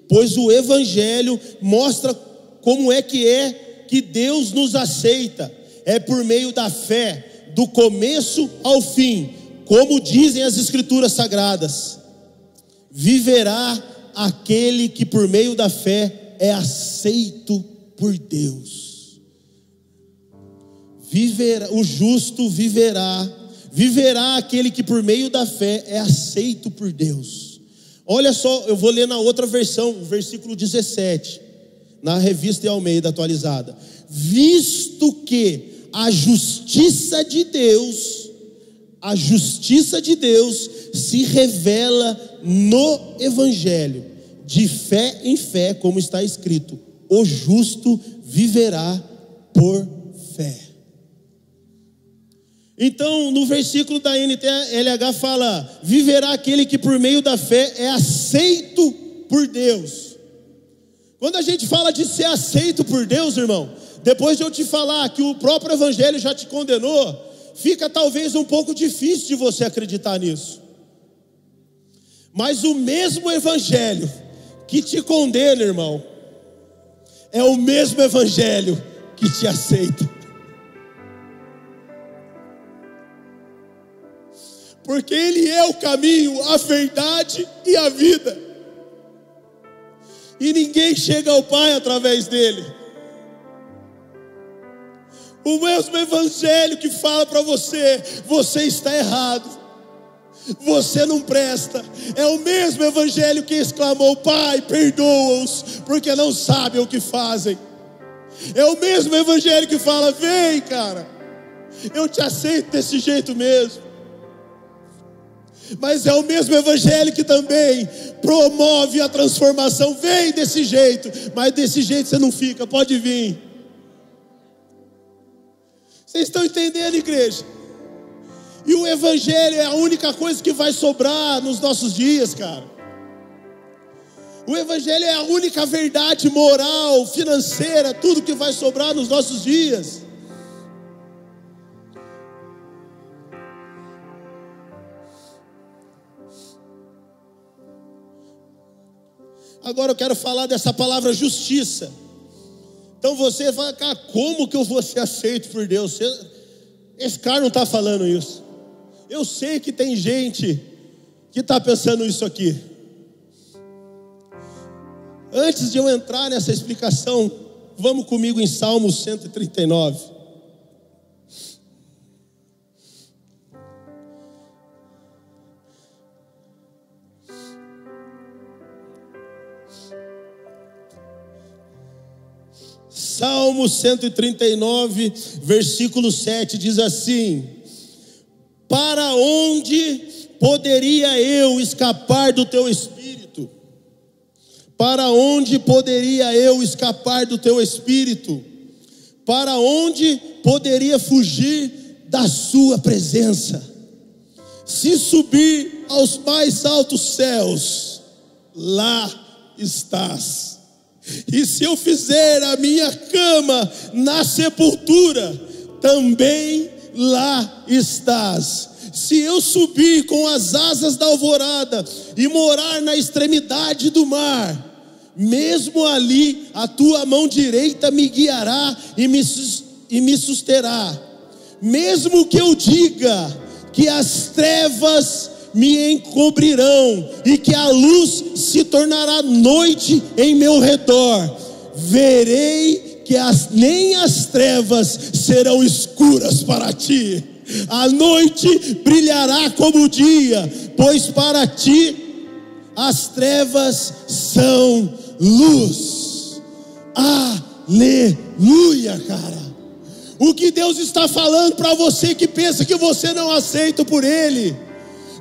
Pois o Evangelho mostra como é que é que Deus nos aceita. É por meio da fé, do começo ao fim, como dizem as Escrituras Sagradas. Viverá aquele que por meio da fé é aceito por Deus viverá, o justo viverá, viverá aquele que por meio da fé é aceito por Deus. Olha só, eu vou ler na outra versão, o versículo 17, na revista de Almeida atualizada. Visto que a justiça de Deus, a justiça de Deus se revela no Evangelho, de fé em fé, como está escrito: o justo viverá por fé. Então, no versículo da NTLH fala: viverá aquele que por meio da fé é aceito por Deus. Quando a gente fala de ser aceito por Deus, irmão, depois de eu te falar que o próprio Evangelho já te condenou, fica talvez um pouco difícil de você acreditar nisso. Mas o mesmo Evangelho que te condena, irmão, é o mesmo Evangelho que te aceita. Porque Ele é o caminho, a verdade e a vida. E ninguém chega ao Pai através dele. O mesmo Evangelho que fala para você: você está errado você não presta. É o mesmo evangelho que exclamou: Pai, perdoa-os, porque não sabem o que fazem. É o mesmo evangelho que fala: Vem, cara, eu te aceito desse jeito mesmo. Mas é o mesmo evangelho que também promove a transformação. Vem desse jeito, mas desse jeito você não fica, pode vir. Vocês estão entendendo, igreja? E o Evangelho é a única coisa que vai sobrar nos nossos dias, cara. O Evangelho é a única verdade moral, financeira, tudo que vai sobrar nos nossos dias. Agora eu quero falar dessa palavra justiça. Então você fala, cara, como que eu vou ser aceito por Deus? Esse cara não está falando isso. Eu sei que tem gente que está pensando isso aqui. Antes de eu entrar nessa explicação, vamos comigo em Salmo 139. Salmo 139, versículo 7 diz assim: para onde poderia eu escapar do teu espírito? Para onde poderia eu escapar do teu espírito? Para onde poderia fugir da sua presença? Se subir aos mais altos céus, lá estás. E se eu fizer a minha cama na sepultura, também lá estás. Se eu subir com as asas da alvorada e morar na extremidade do mar, mesmo ali a tua mão direita me guiará e me, e me susterá. Mesmo que eu diga que as trevas me encobrirão e que a luz se tornará noite em meu redor, verei que as, nem as trevas serão escuras para ti. A noite brilhará como o dia, pois para ti as trevas são luz. Aleluia, cara. O que Deus está falando para você que pensa que você não aceita por Ele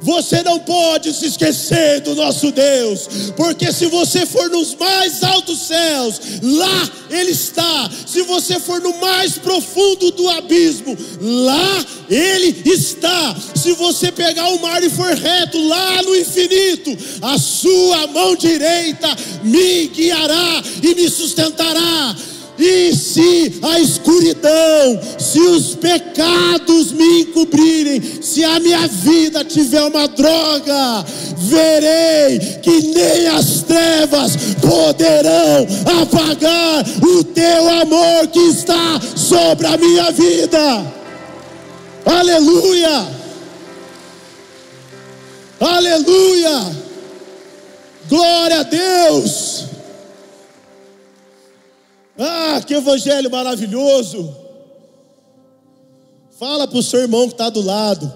você não pode se esquecer do nosso Deus, porque se você for nos mais altos céus, lá Ele está. Se você for no mais profundo do abismo, lá Ele está. Se você pegar o mar e for reto lá no infinito, a sua mão direita me guiará e me sustentará. E se a escuridão, se os pecados me encobrirem, se a minha vida tiver uma droga, verei que nem as trevas poderão apagar o teu amor que está sobre a minha vida. Aleluia! Aleluia! Glória a Deus! Ah, que evangelho maravilhoso! Fala para o seu irmão que está do lado,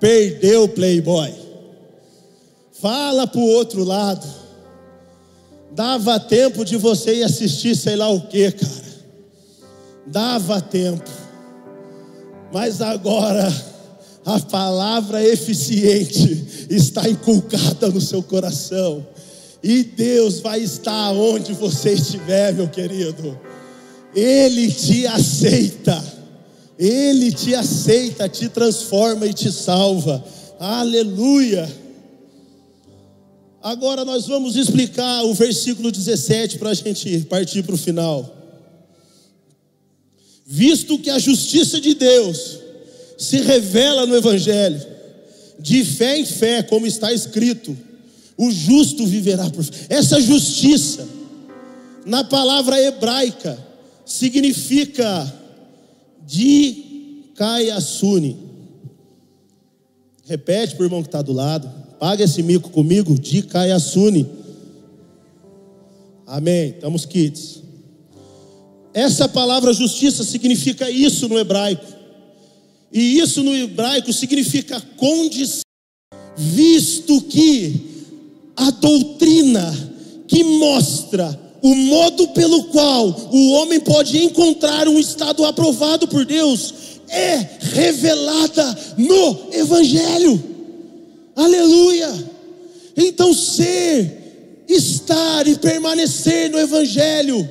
perdeu playboy. Fala para o outro lado, dava tempo de você ir assistir sei lá o que, cara. Dava tempo, mas agora a palavra eficiente está inculcada no seu coração E Deus vai estar onde você estiver, meu querido. Ele te aceita. Ele te aceita, te transforma e te salva. Aleluia. Agora nós vamos explicar o versículo 17 para a gente partir para o final. Visto que a justiça de Deus se revela no Evangelho, de fé em fé, como está escrito, o justo viverá por fé. Essa justiça, na palavra hebraica, significa de Kayasuni. Repete para o irmão que está do lado. Paga esse mico comigo, de Kayasuni. Amém. Estamos quites. Essa palavra justiça significa isso no hebraico. E isso no hebraico significa condição, visto que a doutrina que mostra o modo pelo qual o homem pode encontrar um estado aprovado por Deus é revelada no Evangelho. Aleluia! Então, ser, estar e permanecer no Evangelho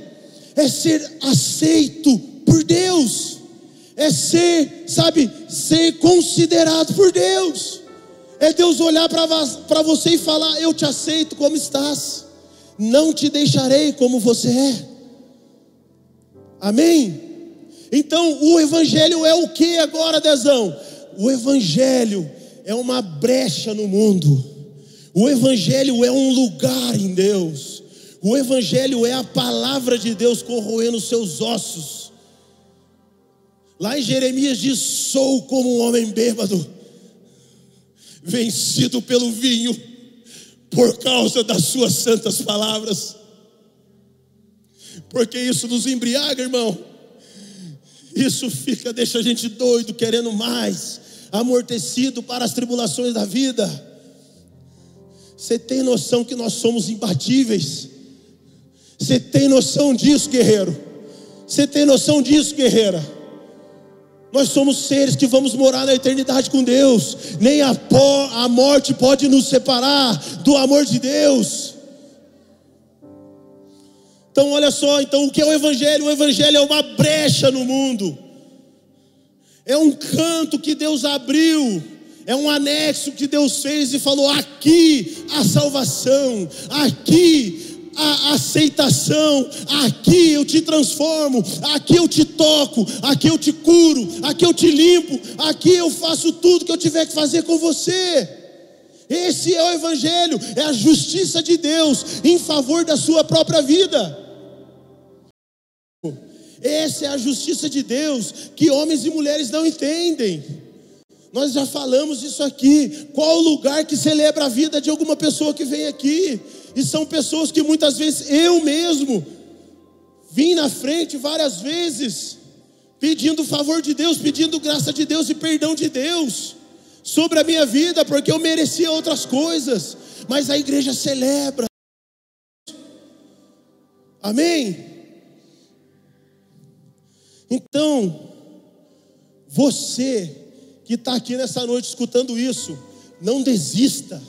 é ser aceito por Deus, é ser, sabe, ser considerado por Deus. É Deus olhar para você e falar: Eu te aceito como estás, não te deixarei como você é. Amém? Então, o Evangelho é o que agora, Dezão? O Evangelho é uma brecha no mundo. O Evangelho é um lugar em Deus. O Evangelho é a palavra de Deus corroendo seus ossos. Lá em Jeremias diz: Sou como um homem bêbado, vencido pelo vinho, por causa das suas santas palavras. Porque isso nos embriaga, irmão. Isso fica, deixa a gente doido, querendo mais amortecido para as tribulações da vida. Você tem noção que nós somos imbatíveis? Você tem noção disso, guerreiro? Você tem noção disso, guerreira? Nós somos seres que vamos morar na eternidade com Deus. Nem a, a morte pode nos separar do amor de Deus. Então, olha só, então o que é o evangelho? O evangelho é uma brecha no mundo. É um canto que Deus abriu, é um anexo que Deus fez e falou: aqui a salvação, aqui a aceitação, aqui eu te transformo, aqui eu te toco, aqui eu te curo, aqui eu te limpo, aqui eu faço tudo que eu tiver que fazer com você. Esse é o Evangelho, é a justiça de Deus em favor da sua própria vida. Essa é a justiça de Deus que homens e mulheres não entendem. Nós já falamos isso aqui. Qual o lugar que celebra a vida de alguma pessoa que vem aqui? E são pessoas que muitas vezes eu mesmo vim na frente várias vezes, pedindo favor de Deus, pedindo graça de Deus e perdão de Deus sobre a minha vida, porque eu merecia outras coisas, mas a igreja celebra. Amém? Então, você que está aqui nessa noite escutando isso, não desista.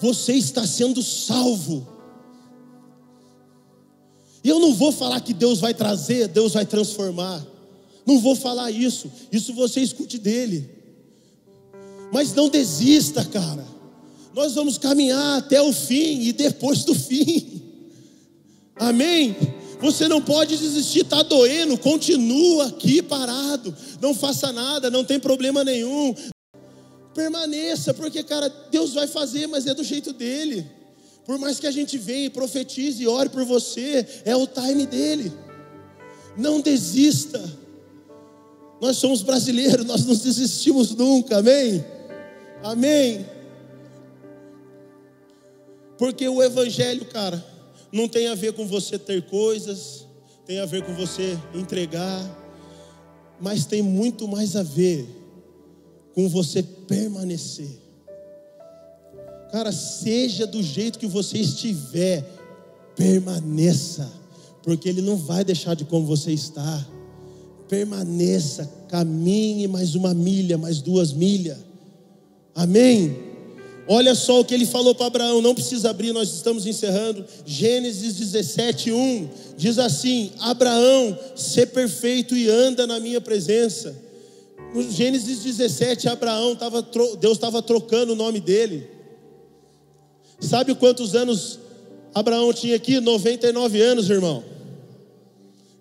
Você está sendo salvo. E eu não vou falar que Deus vai trazer, Deus vai transformar. Não vou falar isso. Isso você escute dele. Mas não desista, cara. Nós vamos caminhar até o fim e depois do fim. Amém? Você não pode desistir, está doendo, continua aqui parado, não faça nada, não tem problema nenhum. Permaneça, porque, cara, Deus vai fazer, mas é do jeito dele. Por mais que a gente venha e profetize e ore por você, é o time dele. Não desista. Nós somos brasileiros, nós não desistimos nunca, amém? Amém. Porque o Evangelho, cara, não tem a ver com você ter coisas, tem a ver com você entregar, mas tem muito mais a ver com você permanecer. Cara, seja do jeito que você estiver, permaneça, porque Ele não vai deixar de como você está. Permaneça, caminhe mais uma milha, mais duas milhas. Amém? Olha só o que ele falou para Abraão, não precisa abrir, nós estamos encerrando. Gênesis 17, 1 diz assim: Abraão, ser perfeito e anda na minha presença. No Gênesis 17, Abraão tava, Deus estava trocando o nome dele. Sabe quantos anos Abraão tinha aqui? 99 anos, irmão.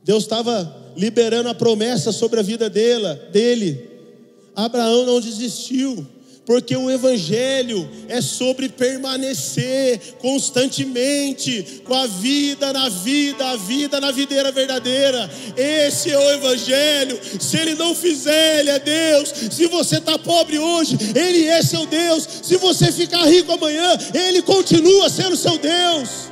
Deus estava liberando a promessa sobre a vida dele, dele. Abraão não desistiu porque o Evangelho é sobre permanecer constantemente com a vida na vida, a vida na videira verdadeira. Esse é o Evangelho. Se ele não fizer, ele é Deus. Se você está pobre hoje, ele é seu Deus. Se você ficar rico amanhã, ele continua sendo seu Deus.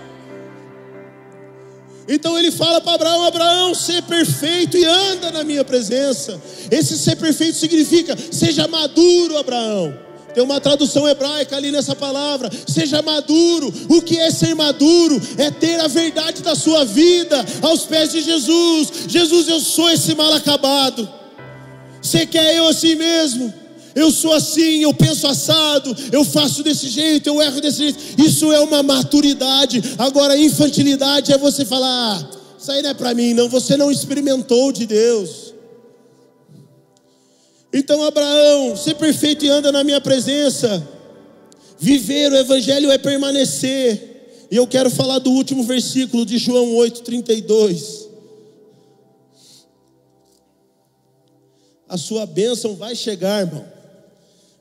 Então ele fala para Abraão: Abraão, ser perfeito e anda na minha presença. Esse ser perfeito significa, seja maduro, Abraão. Tem uma tradução hebraica ali nessa palavra. Seja maduro. O que é ser maduro? É ter a verdade da sua vida aos pés de Jesus. Jesus, eu sou esse mal acabado. Você quer eu assim mesmo? Eu sou assim, eu penso assado, eu faço desse jeito, eu erro desse jeito. Isso é uma maturidade. Agora, infantilidade é você falar: ah, isso aí não é para mim, não. Você não experimentou de Deus. Então, Abraão, ser perfeito e anda na minha presença. Viver o Evangelho é permanecer. E eu quero falar do último versículo de João 8,32. A sua bênção vai chegar, irmão.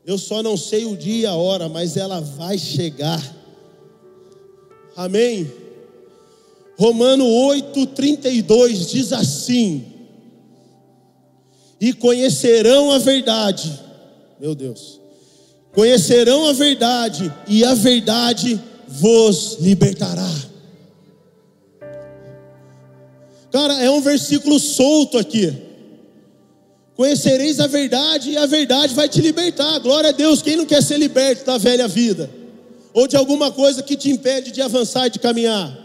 Eu só não sei o dia e a hora, mas ela vai chegar. Amém? Romano 8,32 diz assim: e conhecerão a verdade. Meu Deus. Conhecerão a verdade, e a verdade vos libertará. Cara, é um versículo solto aqui. Conhecereis a verdade, e a verdade vai te libertar. Glória a Deus. Quem não quer ser liberto da velha vida? Ou de alguma coisa que te impede de avançar e de caminhar?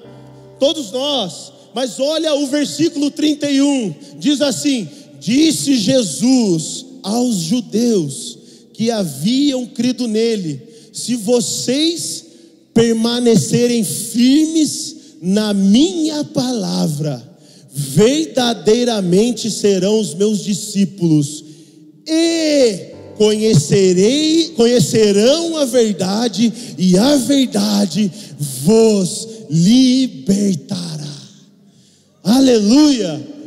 Todos nós. Mas olha o versículo 31, diz assim: Disse Jesus aos judeus que haviam crido nele: Se vocês permanecerem firmes na minha palavra, verdadeiramente serão os meus discípulos e conhecerei, conhecerão a verdade e a verdade vos libertará. Aleluia!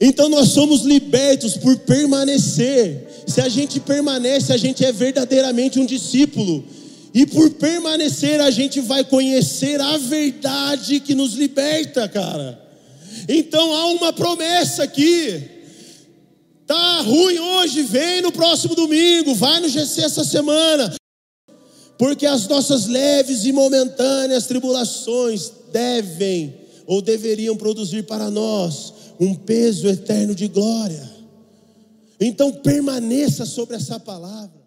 Então nós somos libertos por permanecer. Se a gente permanece, a gente é verdadeiramente um discípulo. E por permanecer, a gente vai conhecer a verdade que nos liberta, cara. Então há uma promessa aqui. Tá ruim hoje, vem no próximo domingo, vai no GC essa semana. Porque as nossas leves e momentâneas tribulações devem ou deveriam produzir para nós um peso eterno de glória. Então permaneça sobre essa palavra.